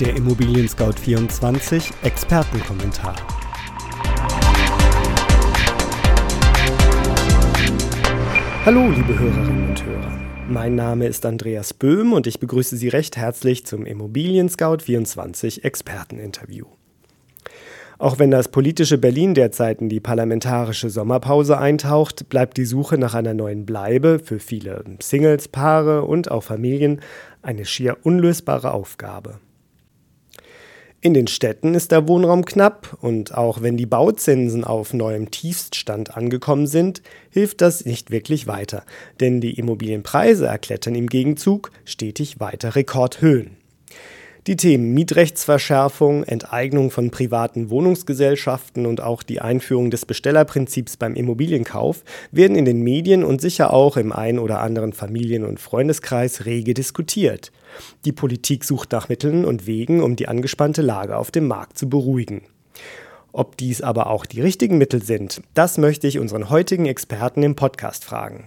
Der Immobilien Scout 24 Expertenkommentar. Hallo, liebe Hörerinnen und Hörer. Mein Name ist Andreas Böhm und ich begrüße Sie recht herzlich zum Immobilien Scout 24 Experteninterview. Auch wenn das politische Berlin derzeit in die parlamentarische Sommerpause eintaucht, bleibt die Suche nach einer neuen Bleibe für viele Singles, Paare und auch Familien eine schier unlösbare Aufgabe. In den Städten ist der Wohnraum knapp und auch wenn die Bauzinsen auf neuem Tiefststand angekommen sind, hilft das nicht wirklich weiter, denn die Immobilienpreise erklettern im Gegenzug stetig weiter Rekordhöhen. Die Themen Mietrechtsverschärfung, Enteignung von privaten Wohnungsgesellschaften und auch die Einführung des Bestellerprinzips beim Immobilienkauf werden in den Medien und sicher auch im ein oder anderen Familien- und Freundeskreis rege diskutiert. Die Politik sucht nach Mitteln und Wegen, um die angespannte Lage auf dem Markt zu beruhigen. Ob dies aber auch die richtigen Mittel sind, das möchte ich unseren heutigen Experten im Podcast fragen.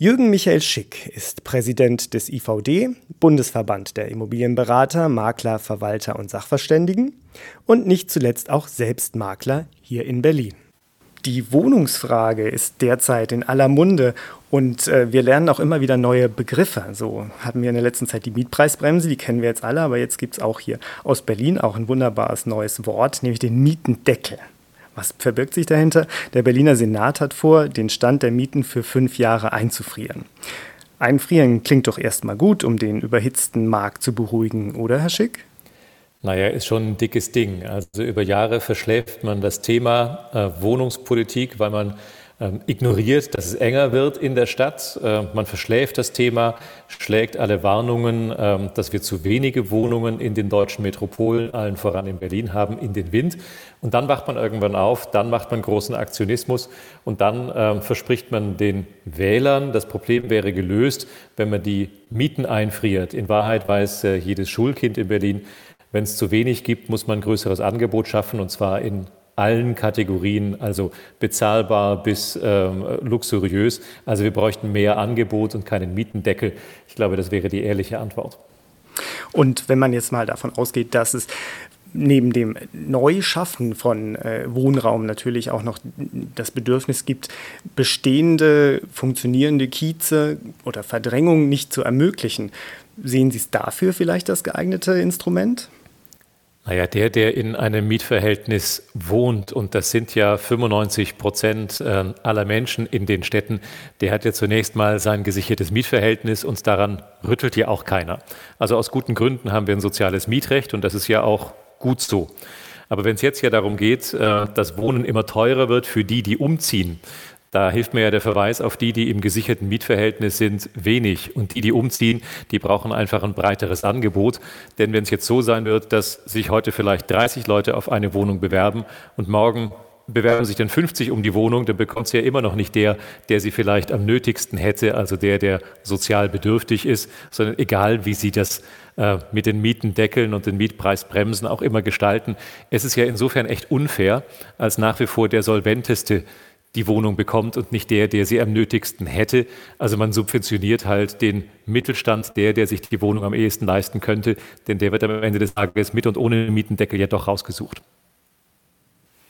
Jürgen Michael Schick ist Präsident des IVD, Bundesverband der Immobilienberater, Makler, Verwalter und Sachverständigen und nicht zuletzt auch selbst Makler hier in Berlin. Die Wohnungsfrage ist derzeit in aller Munde und äh, wir lernen auch immer wieder neue Begriffe. So hatten wir in der letzten Zeit die Mietpreisbremse, die kennen wir jetzt alle, aber jetzt gibt es auch hier aus Berlin auch ein wunderbares neues Wort, nämlich den Mietendeckel. Was verbirgt sich dahinter? Der Berliner Senat hat vor, den Stand der Mieten für fünf Jahre einzufrieren. Einfrieren klingt doch erstmal gut, um den überhitzten Markt zu beruhigen, oder Herr Schick? Naja, ist schon ein dickes Ding. Also über Jahre verschläft man das Thema äh, Wohnungspolitik, weil man ähm, ignoriert, dass es enger wird in der Stadt. Äh, man verschläft das Thema, schlägt alle Warnungen, ähm, dass wir zu wenige Wohnungen in den deutschen Metropolen, allen voran in Berlin haben, in den Wind. Und dann wacht man irgendwann auf, dann macht man großen Aktionismus und dann ähm, verspricht man den Wählern, das Problem wäre gelöst, wenn man die Mieten einfriert. In Wahrheit weiß äh, jedes Schulkind in Berlin, wenn es zu wenig gibt, muss man ein größeres Angebot schaffen und zwar in allen Kategorien, also bezahlbar bis ähm, luxuriös. Also wir bräuchten mehr Angebot und keinen Mietendeckel. Ich glaube, das wäre die ehrliche Antwort. Und wenn man jetzt mal davon ausgeht, dass es neben dem Neuschaffen von äh, Wohnraum natürlich auch noch das Bedürfnis gibt, bestehende funktionierende Kieze oder Verdrängung nicht zu ermöglichen. Sehen Sie es dafür vielleicht das geeignete Instrument? Naja, der, der in einem Mietverhältnis wohnt, und das sind ja 95 Prozent ähm, aller Menschen in den Städten, der hat ja zunächst mal sein gesichertes Mietverhältnis und daran rüttelt ja auch keiner. Also aus guten Gründen haben wir ein soziales Mietrecht und das ist ja auch gut so. Aber wenn es jetzt ja darum geht, äh, dass Wohnen immer teurer wird für die, die umziehen, da hilft mir ja der Verweis auf die, die im gesicherten Mietverhältnis sind, wenig. Und die, die umziehen, die brauchen einfach ein breiteres Angebot. Denn wenn es jetzt so sein wird, dass sich heute vielleicht 30 Leute auf eine Wohnung bewerben und morgen bewerben sich dann 50 um die Wohnung, dann bekommt es ja immer noch nicht der, der sie vielleicht am nötigsten hätte, also der, der sozial bedürftig ist, sondern egal, wie sie das äh, mit den Mietendeckeln und den Mietpreisbremsen auch immer gestalten. Es ist ja insofern echt unfair, als nach wie vor der solventeste die Wohnung bekommt und nicht der, der sie am nötigsten hätte. Also man subventioniert halt den Mittelstand, der, der sich die Wohnung am ehesten leisten könnte, denn der wird am Ende des Tages mit und ohne Mietendeckel ja doch rausgesucht.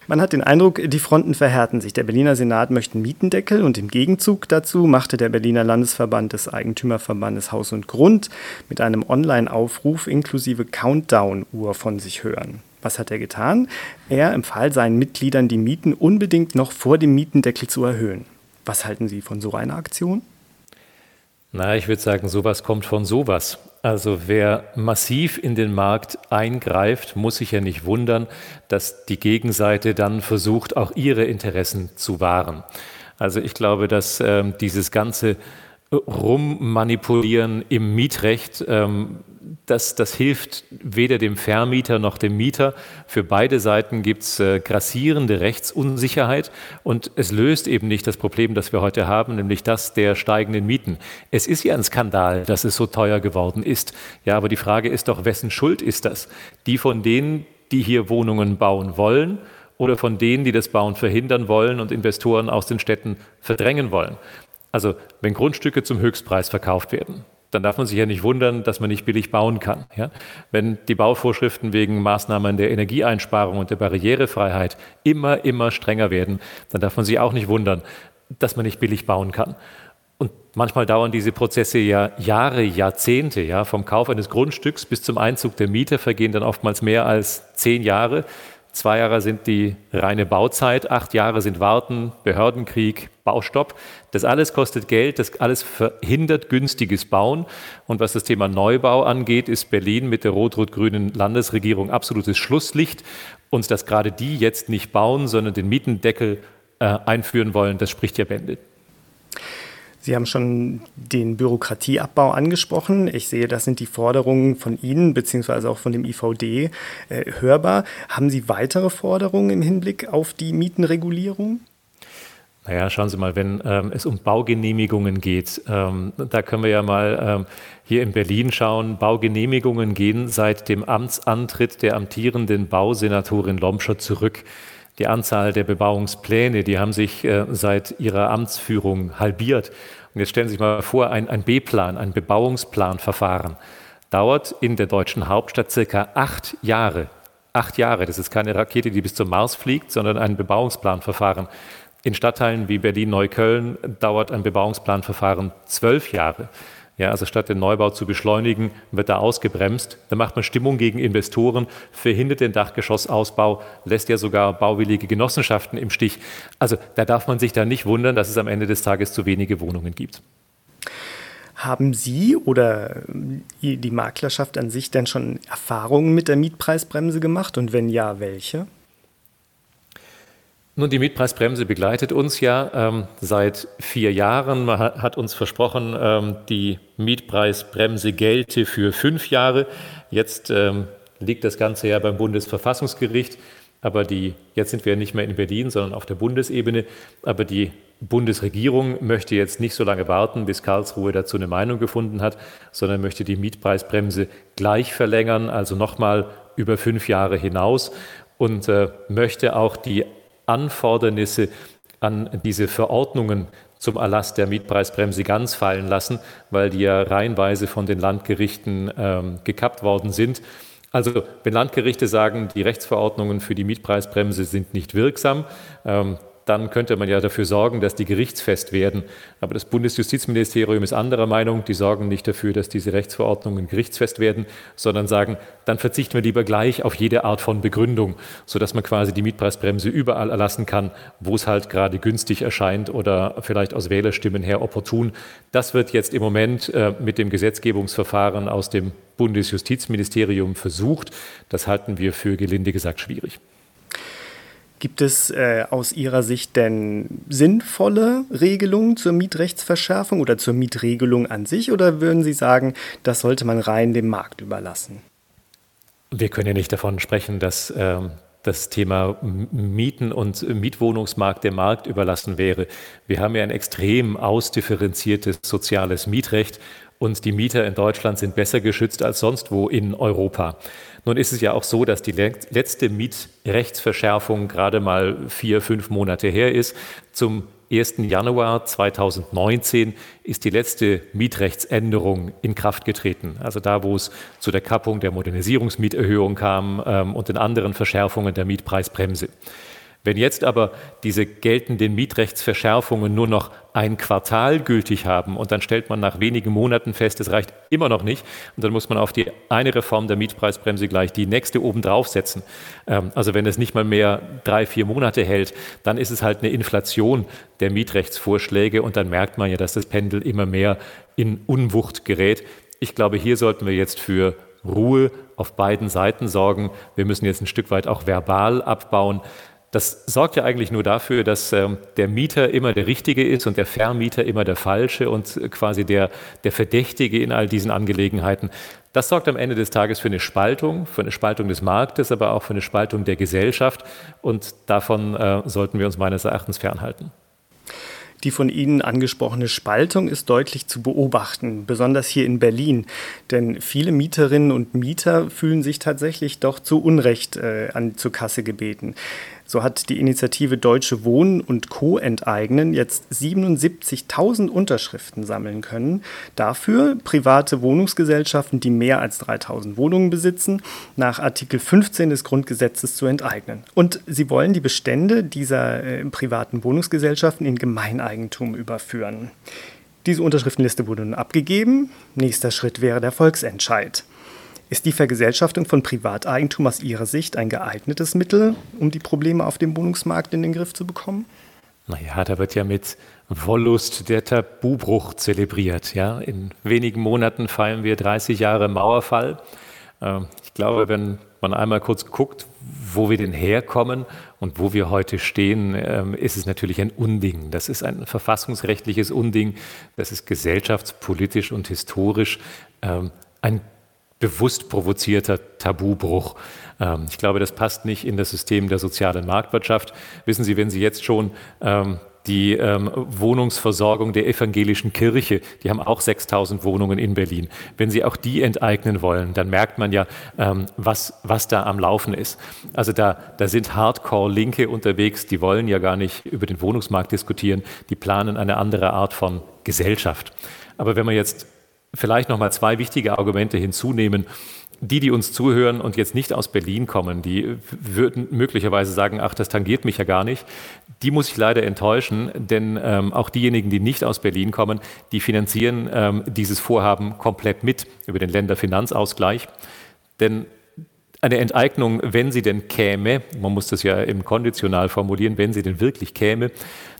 Man hat den Eindruck, die Fronten verhärten sich. Der Berliner Senat möchte einen Mietendeckel und im Gegenzug dazu machte der Berliner Landesverband des Eigentümerverbandes Haus und Grund mit einem Online-Aufruf inklusive Countdown-Uhr von sich hören. Was hat er getan? Er empfahl seinen Mitgliedern, die Mieten unbedingt noch vor dem Mietendeckel zu erhöhen. Was halten Sie von so einer Aktion? Na, ich würde sagen, sowas kommt von sowas. Also wer massiv in den Markt eingreift, muss sich ja nicht wundern, dass die Gegenseite dann versucht, auch ihre Interessen zu wahren. Also ich glaube, dass ähm, dieses ganze Rummanipulieren im Mietrecht ähm, das, das hilft weder dem Vermieter noch dem Mieter. Für beide Seiten gibt es äh, grassierende Rechtsunsicherheit und es löst eben nicht das Problem, das wir heute haben, nämlich das der steigenden Mieten. Es ist ja ein Skandal, dass es so teuer geworden ist. Ja, aber die Frage ist doch, wessen Schuld ist das? Die von denen, die hier Wohnungen bauen wollen oder von denen, die das Bauen verhindern wollen und Investoren aus den Städten verdrängen wollen? Also wenn Grundstücke zum Höchstpreis verkauft werden, dann darf man sich ja nicht wundern, dass man nicht billig bauen kann. Ja? Wenn die Bauvorschriften wegen Maßnahmen der Energieeinsparung und der Barrierefreiheit immer, immer strenger werden, dann darf man sich auch nicht wundern, dass man nicht billig bauen kann. Und manchmal dauern diese Prozesse ja Jahre, Jahrzehnte. Ja? Vom Kauf eines Grundstücks bis zum Einzug der Mieter vergehen dann oftmals mehr als zehn Jahre. Zwei Jahre sind die reine Bauzeit, acht Jahre sind Warten, Behördenkrieg, Baustopp. Das alles kostet Geld, das alles verhindert günstiges Bauen. Und was das Thema Neubau angeht, ist Berlin mit der rot-rot-grünen Landesregierung absolutes Schlusslicht. Und dass gerade die jetzt nicht bauen, sondern den Mietendeckel äh, einführen wollen, das spricht ja Bände. Sie haben schon den Bürokratieabbau angesprochen. Ich sehe, das sind die Forderungen von Ihnen beziehungsweise auch von dem IVD äh, hörbar. Haben Sie weitere Forderungen im Hinblick auf die Mietenregulierung? Naja, schauen Sie mal, wenn ähm, es um Baugenehmigungen geht, ähm, da können wir ja mal ähm, hier in Berlin schauen. Baugenehmigungen gehen seit dem Amtsantritt der amtierenden Bausenatorin Lomscher zurück. Die Anzahl der Bebauungspläne, die haben sich äh, seit ihrer Amtsführung halbiert. Und jetzt stellen Sie sich mal vor, ein, ein B-Plan, ein Bebauungsplanverfahren dauert in der deutschen Hauptstadt circa acht Jahre. Acht Jahre, das ist keine Rakete, die bis zum Mars fliegt, sondern ein Bebauungsplanverfahren. In Stadtteilen wie Berlin-Neukölln dauert ein Bebauungsplanverfahren zwölf Jahre. Ja, also statt den Neubau zu beschleunigen, wird da ausgebremst. Da macht man Stimmung gegen Investoren, verhindert den Dachgeschossausbau, lässt ja sogar bauwillige Genossenschaften im Stich. Also da darf man sich da nicht wundern, dass es am Ende des Tages zu wenige Wohnungen gibt. Haben Sie oder die Maklerschaft an sich denn schon Erfahrungen mit der Mietpreisbremse gemacht und wenn ja, welche? Nun, die Mietpreisbremse begleitet uns ja ähm, seit vier Jahren. Man hat, uns versprochen, ähm, die Mietpreisbremse gelte für fünf Jahre. Jetzt ähm, liegt das Ganze ja beim Bundesverfassungsgericht. Aber die, jetzt sind wir nicht mehr in Berlin, sondern auf der Bundesebene. Aber die Bundesregierung möchte jetzt nicht so lange warten, bis Karlsruhe dazu eine Meinung gefunden hat, sondern möchte die Mietpreisbremse gleich verlängern, also nochmal über fünf Jahre hinaus und äh, möchte auch die Anfordernisse an diese Verordnungen zum Erlass der Mietpreisbremse ganz fallen lassen, weil die ja reihenweise von den Landgerichten ähm, gekappt worden sind. Also wenn Landgerichte sagen, die Rechtsverordnungen für die Mietpreisbremse sind nicht wirksam, ähm, dann könnte man ja dafür sorgen, dass die gerichtsfest werden. Aber das Bundesjustizministerium ist anderer Meinung. Die sorgen nicht dafür, dass diese Rechtsverordnungen gerichtsfest werden, sondern sagen, dann verzichten wir lieber gleich auf jede Art von Begründung, sodass man quasi die Mietpreisbremse überall erlassen kann, wo es halt gerade günstig erscheint oder vielleicht aus Wählerstimmen her opportun. Das wird jetzt im Moment äh, mit dem Gesetzgebungsverfahren aus dem Bundesjustizministerium versucht. Das halten wir für gelinde gesagt schwierig. Gibt es äh, aus Ihrer Sicht denn sinnvolle Regelungen zur Mietrechtsverschärfung oder zur Mietregelung an sich? Oder würden Sie sagen, das sollte man rein dem Markt überlassen? Wir können ja nicht davon sprechen, dass äh, das Thema Mieten und Mietwohnungsmarkt dem Markt überlassen wäre. Wir haben ja ein extrem ausdifferenziertes soziales Mietrecht und die Mieter in Deutschland sind besser geschützt als sonst wo in Europa. Nun ist es ja auch so, dass die letzte Mietrechtsverschärfung gerade mal vier, fünf Monate her ist. Zum 1. Januar 2019 ist die letzte Mietrechtsänderung in Kraft getreten. Also da, wo es zu der Kappung der Modernisierungsmieterhöhung kam ähm, und den anderen Verschärfungen der Mietpreisbremse. Wenn jetzt aber diese geltenden Mietrechtsverschärfungen nur noch ein Quartal gültig haben und dann stellt man nach wenigen Monaten fest, es reicht immer noch nicht und dann muss man auf die eine Reform der Mietpreisbremse gleich die nächste obendrauf setzen. Ähm, also wenn es nicht mal mehr drei, vier Monate hält, dann ist es halt eine Inflation der Mietrechtsvorschläge und dann merkt man ja, dass das Pendel immer mehr in Unwucht gerät. Ich glaube, hier sollten wir jetzt für Ruhe auf beiden Seiten sorgen. Wir müssen jetzt ein Stück weit auch verbal abbauen. Das sorgt ja eigentlich nur dafür, dass ähm, der Mieter immer der Richtige ist und der Vermieter immer der Falsche und quasi der, der Verdächtige in all diesen Angelegenheiten. Das sorgt am Ende des Tages für eine Spaltung, für eine Spaltung des Marktes, aber auch für eine Spaltung der Gesellschaft. Und davon äh, sollten wir uns meines Erachtens fernhalten. Die von Ihnen angesprochene Spaltung ist deutlich zu beobachten, besonders hier in Berlin. Denn viele Mieterinnen und Mieter fühlen sich tatsächlich doch zu Unrecht äh, an, zur Kasse gebeten. So hat die Initiative Deutsche Wohnen und Co. enteignen jetzt 77.000 Unterschriften sammeln können. Dafür private Wohnungsgesellschaften, die mehr als 3.000 Wohnungen besitzen, nach Artikel 15 des Grundgesetzes zu enteignen. Und sie wollen die Bestände dieser äh, privaten Wohnungsgesellschaften in Gemeineigentum überführen. Diese Unterschriftenliste wurde nun abgegeben. Nächster Schritt wäre der Volksentscheid. Ist die Vergesellschaftung von Privateigentum aus Ihrer Sicht ein geeignetes Mittel, um die Probleme auf dem Wohnungsmarkt in den Griff zu bekommen? Naja, da wird ja mit Wollust der Tabubruch zelebriert. Ja? In wenigen Monaten feiern wir 30 Jahre Mauerfall. Ähm, ich glaube, wenn man einmal kurz guckt, wo wir denn herkommen und wo wir heute stehen, ähm, ist es natürlich ein Unding. Das ist ein verfassungsrechtliches Unding. Das ist gesellschaftspolitisch und historisch ähm, ein bewusst provozierter Tabubruch. Ähm, ich glaube, das passt nicht in das System der sozialen Marktwirtschaft. Wissen Sie, wenn Sie jetzt schon ähm, die ähm, Wohnungsversorgung der evangelischen Kirche, die haben auch 6000 Wohnungen in Berlin. Wenn Sie auch die enteignen wollen, dann merkt man ja, ähm, was, was da am Laufen ist. Also da, da sind Hardcore-Linke unterwegs, die wollen ja gar nicht über den Wohnungsmarkt diskutieren, die planen eine andere Art von Gesellschaft. Aber wenn man jetzt vielleicht noch mal zwei wichtige Argumente hinzunehmen. Die, die uns zuhören und jetzt nicht aus Berlin kommen, die würden möglicherweise sagen, ach, das tangiert mich ja gar nicht. Die muss ich leider enttäuschen, denn ähm, auch diejenigen, die nicht aus Berlin kommen, die finanzieren ähm, dieses Vorhaben komplett mit über den Länderfinanzausgleich. Denn eine Enteignung, wenn sie denn käme, man muss das ja im konditional formulieren, wenn sie denn wirklich käme,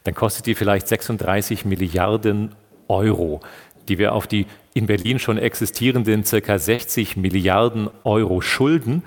dann kostet die vielleicht 36 Milliarden Euro, die wir auf die in Berlin schon existierenden ca. 60 Milliarden Euro Schulden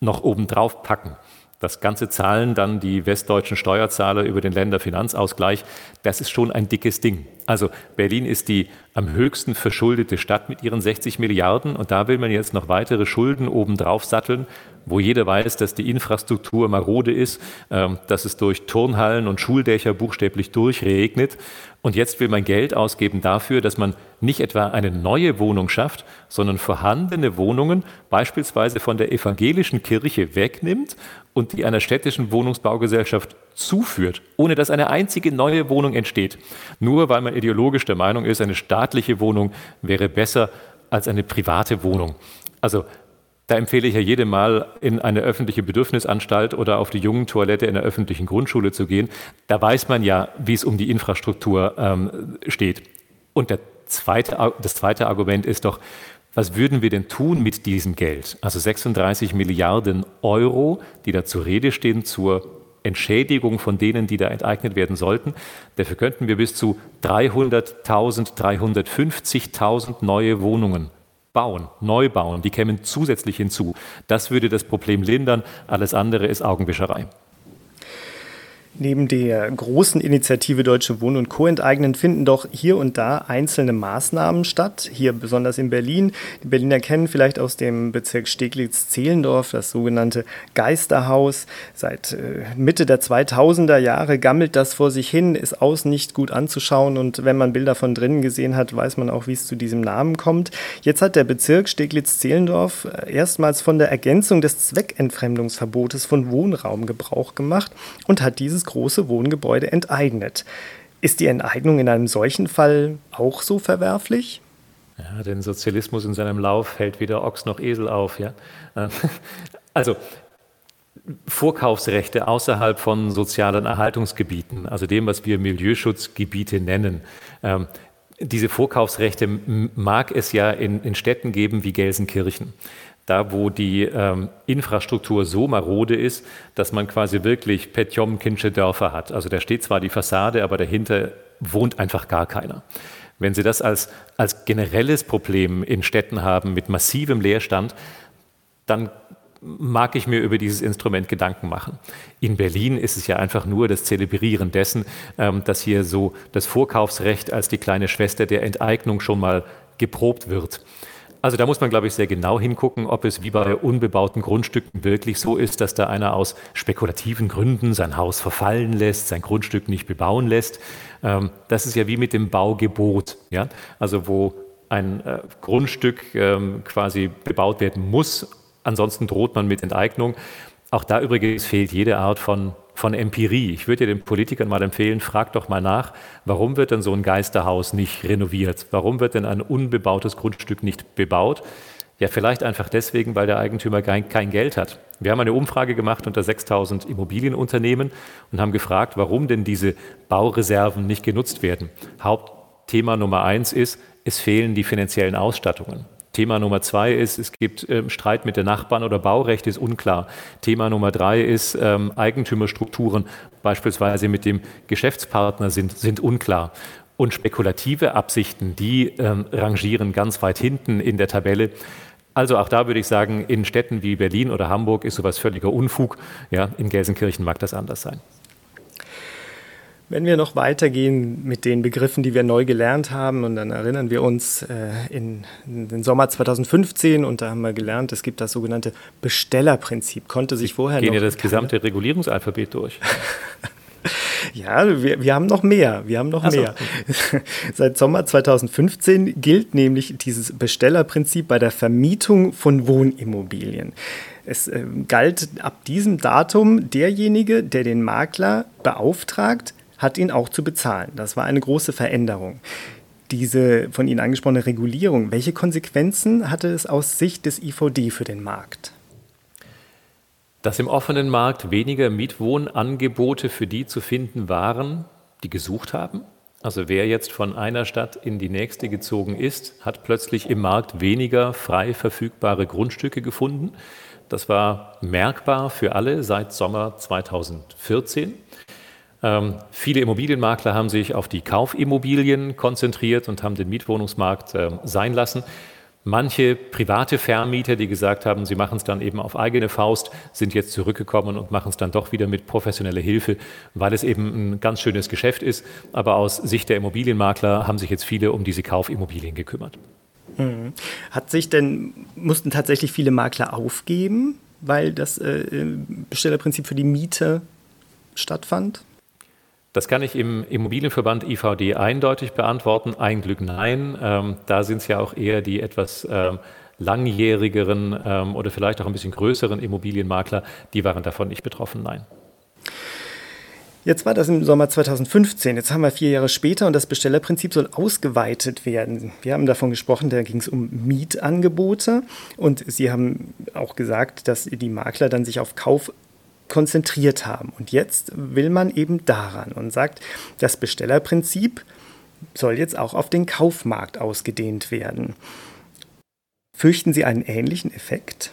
noch obendrauf packen. Das Ganze zahlen dann die westdeutschen Steuerzahler über den Länderfinanzausgleich. Das ist schon ein dickes Ding. Also Berlin ist die am höchsten verschuldete Stadt mit ihren 60 Milliarden. Und da will man jetzt noch weitere Schulden obendrauf satteln, wo jeder weiß, dass die Infrastruktur marode ist, ähm, dass es durch Turnhallen und Schuldächer buchstäblich durchregnet. Und jetzt will man Geld ausgeben dafür, dass man nicht etwa eine neue Wohnung schafft, sondern vorhandene Wohnungen beispielsweise von der evangelischen Kirche wegnimmt und die einer städtischen Wohnungsbaugesellschaft zuführt, ohne dass eine einzige neue Wohnung entsteht. Nur weil man ideologisch der Meinung ist, eine staatliche Wohnung wäre besser als eine private Wohnung. Also da empfehle ich ja jedem mal, in eine öffentliche Bedürfnisanstalt oder auf die jungen Toilette in der öffentlichen Grundschule zu gehen. Da weiß man ja, wie es um die Infrastruktur ähm, steht. Und zweite, das zweite Argument ist doch, was würden wir denn tun mit diesem Geld? Also 36 Milliarden Euro, die da zur Rede stehen zur Entschädigung von denen, die da enteignet werden sollten. Dafür könnten wir bis zu 300.000, 350.000 neue Wohnungen bauen, neu bauen, die kämen zusätzlich hinzu. Das würde das Problem lindern. Alles andere ist Augenwischerei. Neben der großen Initiative Deutsche Wohnen und Co. enteignen finden doch hier und da einzelne Maßnahmen statt, hier besonders in Berlin. Die Berliner kennen vielleicht aus dem Bezirk Steglitz-Zehlendorf das sogenannte Geisterhaus. Seit äh, Mitte der 2000er Jahre gammelt das vor sich hin, ist außen nicht gut anzuschauen und wenn man Bilder von drinnen gesehen hat, weiß man auch, wie es zu diesem Namen kommt. Jetzt hat der Bezirk Steglitz-Zehlendorf äh, erstmals von der Ergänzung des Zweckentfremdungsverbotes von Wohnraum Gebrauch gemacht und hat dieses große Wohngebäude enteignet. Ist die Enteignung in einem solchen Fall auch so verwerflich? Ja, den Sozialismus in seinem Lauf hält weder Ochs noch Esel auf. Ja? Also Vorkaufsrechte außerhalb von sozialen Erhaltungsgebieten, also dem, was wir Milieuschutzgebiete nennen. Ähm, diese Vorkaufsrechte mag es ja in, in Städten geben wie Gelsenkirchen da wo die ähm, Infrastruktur so marode ist, dass man quasi wirklich Petjomkinsche Dörfer hat. Also da steht zwar die Fassade, aber dahinter wohnt einfach gar keiner. Wenn Sie das als, als generelles Problem in Städten haben mit massivem Leerstand, dann mag ich mir über dieses Instrument Gedanken machen. In Berlin ist es ja einfach nur das Zelebrieren dessen, ähm, dass hier so das Vorkaufsrecht als die kleine Schwester der Enteignung schon mal geprobt wird. Also da muss man, glaube ich, sehr genau hingucken, ob es wie bei unbebauten Grundstücken wirklich so ist, dass da einer aus spekulativen Gründen sein Haus verfallen lässt, sein Grundstück nicht bebauen lässt. Ähm, das ist ja wie mit dem Baugebot, ja? also wo ein äh, Grundstück ähm, quasi bebaut werden muss, ansonsten droht man mit Enteignung. Auch da übrigens fehlt jede Art von von Empirie. Ich würde den Politikern mal empfehlen, fragt doch mal nach, warum wird denn so ein Geisterhaus nicht renoviert? Warum wird denn ein unbebautes Grundstück nicht bebaut? Ja, vielleicht einfach deswegen, weil der Eigentümer kein, kein Geld hat. Wir haben eine Umfrage gemacht unter 6000 Immobilienunternehmen und haben gefragt, warum denn diese Baureserven nicht genutzt werden. Hauptthema Nummer eins ist, es fehlen die finanziellen Ausstattungen. Thema Nummer zwei ist, es gibt ähm, Streit mit den Nachbarn oder Baurecht ist unklar. Thema Nummer drei ist, ähm, Eigentümerstrukturen beispielsweise mit dem Geschäftspartner sind, sind unklar. Und spekulative Absichten, die ähm, rangieren ganz weit hinten in der Tabelle. Also auch da würde ich sagen, in Städten wie Berlin oder Hamburg ist sowas völliger Unfug. Ja, in Gelsenkirchen mag das anders sein. Wenn wir noch weitergehen mit den Begriffen, die wir neu gelernt haben, und dann erinnern wir uns äh, in, in, den Sommer 2015 und da haben wir gelernt, es gibt das sogenannte Bestellerprinzip. Konnte sich vorher Gehen noch. Gehen ja das gesamte Regulierungsalphabet durch. Ja, wir, wir haben noch mehr. Wir haben noch so. mehr. Seit Sommer 2015 gilt nämlich dieses Bestellerprinzip bei der Vermietung von Wohnimmobilien. Es äh, galt ab diesem Datum derjenige, der den Makler beauftragt, hat ihn auch zu bezahlen. Das war eine große Veränderung. Diese von Ihnen angesprochene Regulierung, welche Konsequenzen hatte es aus Sicht des IVD für den Markt? dass im offenen Markt weniger Mietwohnangebote für die zu finden waren, die gesucht haben. Also wer jetzt von einer Stadt in die nächste gezogen ist, hat plötzlich im Markt weniger frei verfügbare Grundstücke gefunden. Das war merkbar für alle seit Sommer 2014. Ähm, viele Immobilienmakler haben sich auf die Kaufimmobilien konzentriert und haben den Mietwohnungsmarkt äh, sein lassen. Manche private Vermieter, die gesagt haben, sie machen es dann eben auf eigene Faust, sind jetzt zurückgekommen und machen es dann doch wieder mit professioneller Hilfe, weil es eben ein ganz schönes Geschäft ist. Aber aus Sicht der Immobilienmakler haben sich jetzt viele um diese Kaufimmobilien gekümmert. Mhm. Hat sich denn, mussten tatsächlich viele Makler aufgeben, weil das äh, Bestellerprinzip für die Miete stattfand? Das kann ich im Immobilienverband IVD eindeutig beantworten. Ein Glück nein. Ähm, da sind es ja auch eher die etwas ähm, langjährigeren ähm, oder vielleicht auch ein bisschen größeren Immobilienmakler, die waren davon nicht betroffen. Nein. Jetzt war das im Sommer 2015. Jetzt haben wir vier Jahre später und das Bestellerprinzip soll ausgeweitet werden. Wir haben davon gesprochen, da ging es um Mietangebote und Sie haben auch gesagt, dass die Makler dann sich auf Kauf konzentriert haben. Und jetzt will man eben daran und sagt, das Bestellerprinzip soll jetzt auch auf den Kaufmarkt ausgedehnt werden. Fürchten Sie einen ähnlichen Effekt?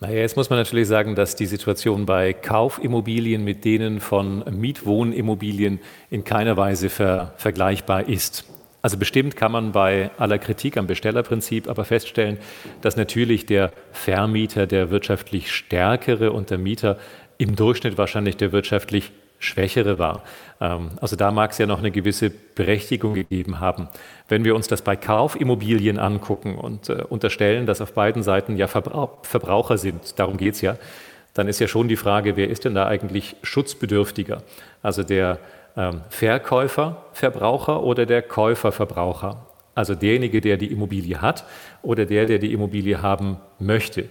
Naja, jetzt muss man natürlich sagen, dass die Situation bei Kaufimmobilien mit denen von Mietwohnimmobilien in keiner Weise ver vergleichbar ist. Also bestimmt kann man bei aller Kritik am Bestellerprinzip aber feststellen, dass natürlich der Vermieter der wirtschaftlich stärkere und der Mieter im Durchschnitt wahrscheinlich der wirtschaftlich schwächere war. Ähm, also da mag es ja noch eine gewisse Berechtigung gegeben haben. Wenn wir uns das bei Kaufimmobilien angucken und äh, unterstellen, dass auf beiden Seiten ja Verbraucher sind, darum geht es ja, dann ist ja schon die Frage, wer ist denn da eigentlich schutzbedürftiger? Also der Verkäufer, Verbraucher oder der Käufer, Verbraucher. Also derjenige, der die Immobilie hat oder der, der die Immobilie haben möchte.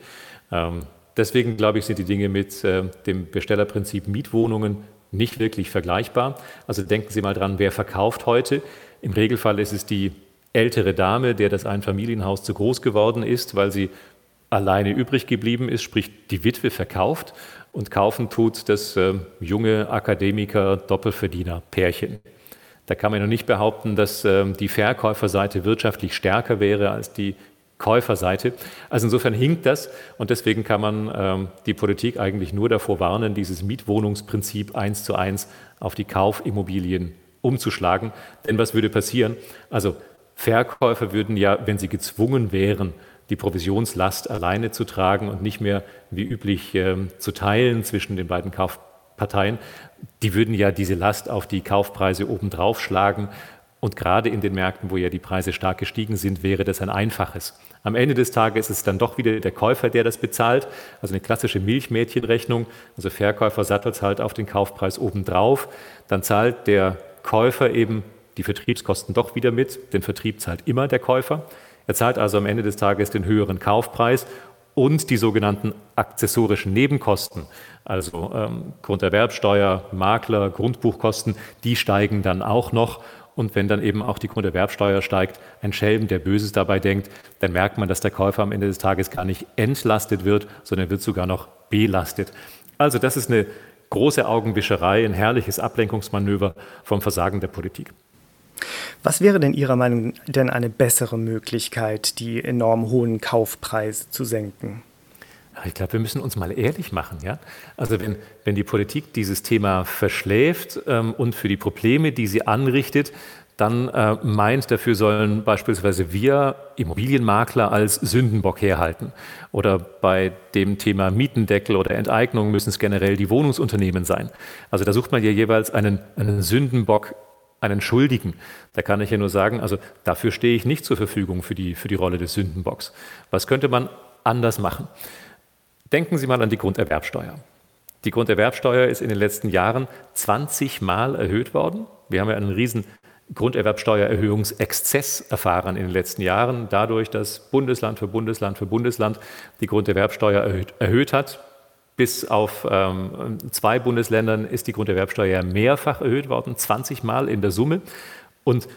Ähm, deswegen glaube ich, sind die Dinge mit äh, dem Bestellerprinzip Mietwohnungen nicht wirklich vergleichbar. Also denken Sie mal dran, wer verkauft heute? Im Regelfall ist es die ältere Dame, der das Einfamilienhaus zu groß geworden ist, weil sie alleine übrig geblieben ist, sprich die Witwe verkauft und kaufen tut das äh, junge Akademiker Doppelverdiener Pärchen. Da kann man noch nicht behaupten, dass äh, die Verkäuferseite wirtschaftlich stärker wäre als die Käuferseite. Also insofern hinkt das und deswegen kann man ähm, die Politik eigentlich nur davor warnen, dieses Mietwohnungsprinzip eins zu eins auf die Kaufimmobilien umzuschlagen. Denn was würde passieren? Also Verkäufer würden ja, wenn sie gezwungen wären, die Provisionslast alleine zu tragen und nicht mehr wie üblich äh, zu teilen zwischen den beiden Kaufparteien. Die würden ja diese Last auf die Kaufpreise obendrauf schlagen. Und gerade in den Märkten, wo ja die Preise stark gestiegen sind, wäre das ein einfaches. Am Ende des Tages ist es dann doch wieder der Käufer, der das bezahlt. Also eine klassische Milchmädchenrechnung. Also Verkäufer sattelt halt auf den Kaufpreis obendrauf. Dann zahlt der Käufer eben die Vertriebskosten doch wieder mit. Den Vertrieb zahlt immer der Käufer. Er zahlt also am Ende des Tages den höheren Kaufpreis und die sogenannten akzessorischen Nebenkosten, also ähm, Grunderwerbsteuer, Makler, Grundbuchkosten, die steigen dann auch noch. Und wenn dann eben auch die Grunderwerbsteuer steigt, ein Schelm, der Böses dabei denkt, dann merkt man, dass der Käufer am Ende des Tages gar nicht entlastet wird, sondern wird sogar noch belastet. Also das ist eine große Augenwischerei, ein herrliches Ablenkungsmanöver vom Versagen der Politik. Was wäre denn Ihrer Meinung denn eine bessere Möglichkeit, die enorm hohen Kaufpreise zu senken? Ich glaube, wir müssen uns mal ehrlich machen. Ja? Also wenn, wenn die Politik dieses Thema verschläft ähm, und für die Probleme, die sie anrichtet, dann äh, meint, dafür sollen beispielsweise wir Immobilienmakler als Sündenbock herhalten. Oder bei dem Thema Mietendeckel oder Enteignung müssen es generell die Wohnungsunternehmen sein. Also da sucht man ja jeweils einen, einen Sündenbock einen Schuldigen. Da kann ich ja nur sagen, also dafür stehe ich nicht zur Verfügung für die, für die Rolle des Sündenbocks. Was könnte man anders machen? Denken Sie mal an die Grunderwerbsteuer. Die Grunderwerbsteuer ist in den letzten Jahren 20 Mal erhöht worden. Wir haben ja einen riesen Grunderwerbsteuererhöhungsexzess erfahren in den letzten Jahren, dadurch, dass Bundesland für Bundesland für Bundesland die Grunderwerbsteuer erhöht, erhöht hat. Bis auf ähm, zwei Bundesländern ist die Grunderwerbsteuer mehrfach erhöht worden, 20 Mal in der Summe. Und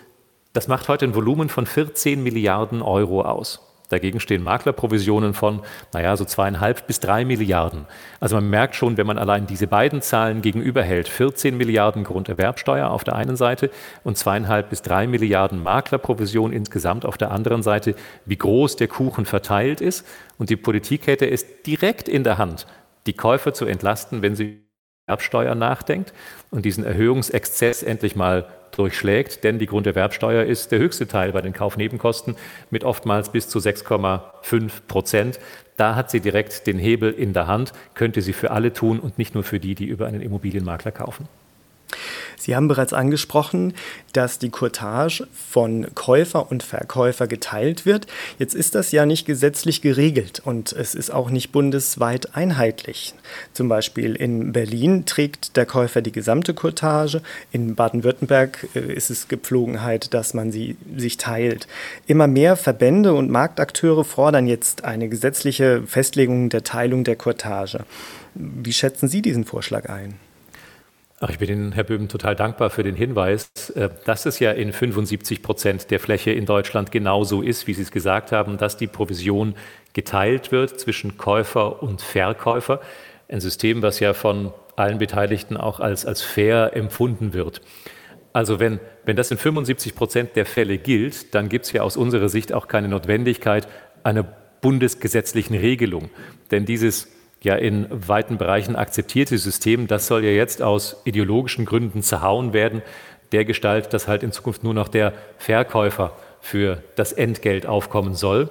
das macht heute ein Volumen von 14 Milliarden Euro aus. Dagegen stehen Maklerprovisionen von, naja, so zweieinhalb bis drei Milliarden. Also man merkt schon, wenn man allein diese beiden Zahlen gegenüberhält, 14 Milliarden Grunderwerbsteuer auf der einen Seite und zweieinhalb bis drei Milliarden Maklerprovision insgesamt auf der anderen Seite, wie groß der Kuchen verteilt ist. Und die Politik hätte es direkt in der Hand, die Käufer zu entlasten, wenn sie Erbsteuer nachdenkt und diesen Erhöhungsexzess endlich mal durchschlägt, denn die Grunderwerbsteuer ist der höchste Teil bei den Kaufnebenkosten mit oftmals bis zu 6,5 Prozent. Da hat sie direkt den Hebel in der Hand, könnte sie für alle tun und nicht nur für die, die über einen Immobilienmakler kaufen. Sie haben bereits angesprochen, dass die Courtage von Käufer und Verkäufer geteilt wird. Jetzt ist das ja nicht gesetzlich geregelt und es ist auch nicht bundesweit einheitlich. Zum Beispiel in Berlin trägt der Käufer die gesamte Courtage, in Baden-Württemberg äh, ist es Gepflogenheit, dass man sie sich teilt. Immer mehr Verbände und Marktakteure fordern jetzt eine gesetzliche Festlegung der Teilung der Courtage. Wie schätzen Sie diesen Vorschlag ein? Ach, ich bin Ihnen, Herr Böhm, total dankbar für den Hinweis, äh, dass es ja in 75 Prozent der Fläche in Deutschland genauso ist, wie Sie es gesagt haben, dass die Provision geteilt wird zwischen Käufer und Verkäufer. Ein System, was ja von allen Beteiligten auch als, als fair empfunden wird. Also wenn, wenn das in 75 Prozent der Fälle gilt, dann gibt es ja aus unserer Sicht auch keine Notwendigkeit einer bundesgesetzlichen Regelung. Denn dieses ja in weiten Bereichen akzeptierte System, das soll ja jetzt aus ideologischen Gründen zerhauen werden, der Gestalt, dass halt in Zukunft nur noch der Verkäufer für das Entgelt aufkommen soll.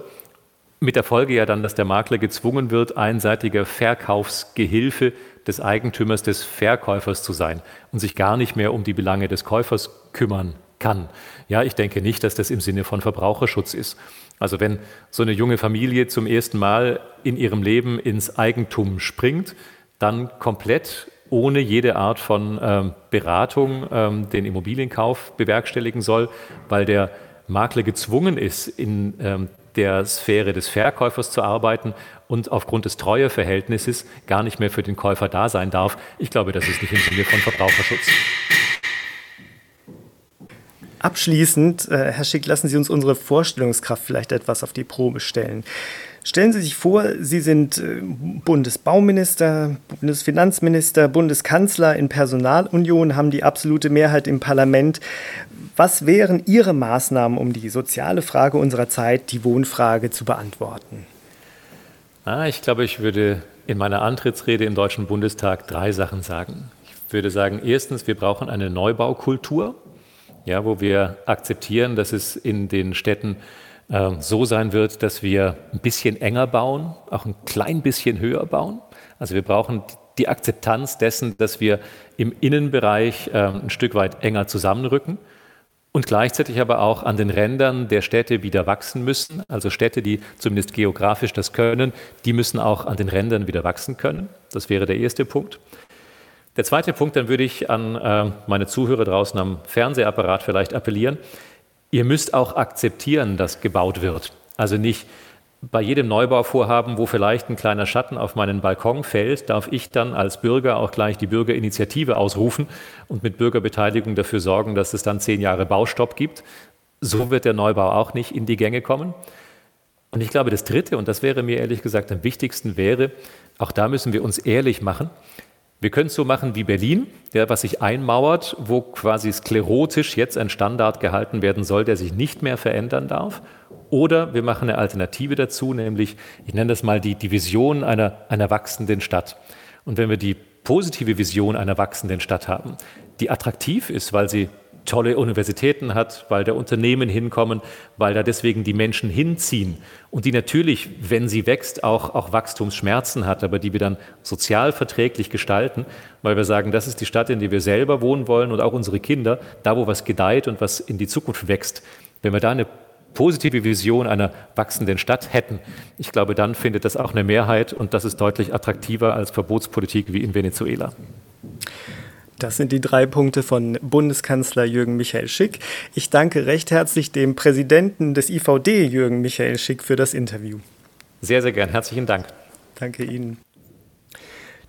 Mit der Folge ja dann, dass der Makler gezwungen wird, einseitiger Verkaufsgehilfe des Eigentümers, des Verkäufers zu sein und sich gar nicht mehr um die Belange des Käufers kümmern kann. Ja, ich denke nicht, dass das im Sinne von Verbraucherschutz ist. Also wenn so eine junge Familie zum ersten Mal in ihrem Leben ins Eigentum springt, dann komplett ohne jede Art von ähm, Beratung ähm, den Immobilienkauf bewerkstelligen soll, weil der Makler gezwungen ist, in ähm, der Sphäre des Verkäufers zu arbeiten und aufgrund des Treueverhältnisses gar nicht mehr für den Käufer da sein darf. Ich glaube, das ist nicht im Sinne von Verbraucherschutz. Abschließend, äh, Herr Schick, lassen Sie uns unsere Vorstellungskraft vielleicht etwas auf die Probe stellen. Stellen Sie sich vor, Sie sind äh, Bundesbauminister, Bundesfinanzminister, Bundeskanzler in Personalunion, haben die absolute Mehrheit im Parlament. Was wären Ihre Maßnahmen, um die soziale Frage unserer Zeit, die Wohnfrage, zu beantworten? Ah, ich glaube, ich würde in meiner Antrittsrede im Deutschen Bundestag drei Sachen sagen. Ich würde sagen, erstens, wir brauchen eine Neubaukultur ja, wo wir akzeptieren, dass es in den Städten äh, so sein wird, dass wir ein bisschen enger bauen, auch ein klein bisschen höher bauen. Also wir brauchen die Akzeptanz dessen, dass wir im Innenbereich äh, ein Stück weit enger zusammenrücken und gleichzeitig aber auch an den Rändern der Städte wieder wachsen müssen. Also Städte, die zumindest geografisch das können, die müssen auch an den Rändern wieder wachsen können. Das wäre der erste Punkt. Der zweite Punkt, dann würde ich an äh, meine Zuhörer draußen am Fernsehapparat vielleicht appellieren. Ihr müsst auch akzeptieren, dass gebaut wird. Also nicht bei jedem Neubauvorhaben, wo vielleicht ein kleiner Schatten auf meinen Balkon fällt, darf ich dann als Bürger auch gleich die Bürgerinitiative ausrufen und mit Bürgerbeteiligung dafür sorgen, dass es dann zehn Jahre Baustopp gibt. So wird der Neubau auch nicht in die Gänge kommen. Und ich glaube, das Dritte, und das wäre mir ehrlich gesagt am wichtigsten, wäre, auch da müssen wir uns ehrlich machen, wir können es so machen wie Berlin, ja, was sich einmauert, wo quasi sklerotisch jetzt ein Standard gehalten werden soll, der sich nicht mehr verändern darf. Oder wir machen eine Alternative dazu, nämlich, ich nenne das mal die, die Vision einer, einer wachsenden Stadt. Und wenn wir die positive Vision einer wachsenden Stadt haben, die attraktiv ist, weil sie tolle Universitäten hat, weil da Unternehmen hinkommen, weil da deswegen die Menschen hinziehen und die natürlich, wenn sie wächst, auch, auch Wachstumsschmerzen hat, aber die wir dann sozial verträglich gestalten, weil wir sagen, das ist die Stadt, in der wir selber wohnen wollen und auch unsere Kinder, da wo was gedeiht und was in die Zukunft wächst. Wenn wir da eine positive Vision einer wachsenden Stadt hätten, ich glaube, dann findet das auch eine Mehrheit und das ist deutlich attraktiver als Verbotspolitik wie in Venezuela. Das sind die drei Punkte von Bundeskanzler Jürgen Michael Schick. Ich danke recht herzlich dem Präsidenten des IVD, Jürgen Michael Schick, für das Interview. Sehr, sehr gern. Herzlichen Dank. Danke Ihnen.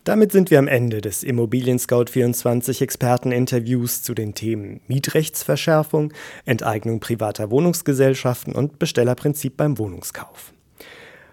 Damit sind wir am Ende des Immobilien Scout 24 Experteninterviews zu den Themen Mietrechtsverschärfung, Enteignung privater Wohnungsgesellschaften und Bestellerprinzip beim Wohnungskauf.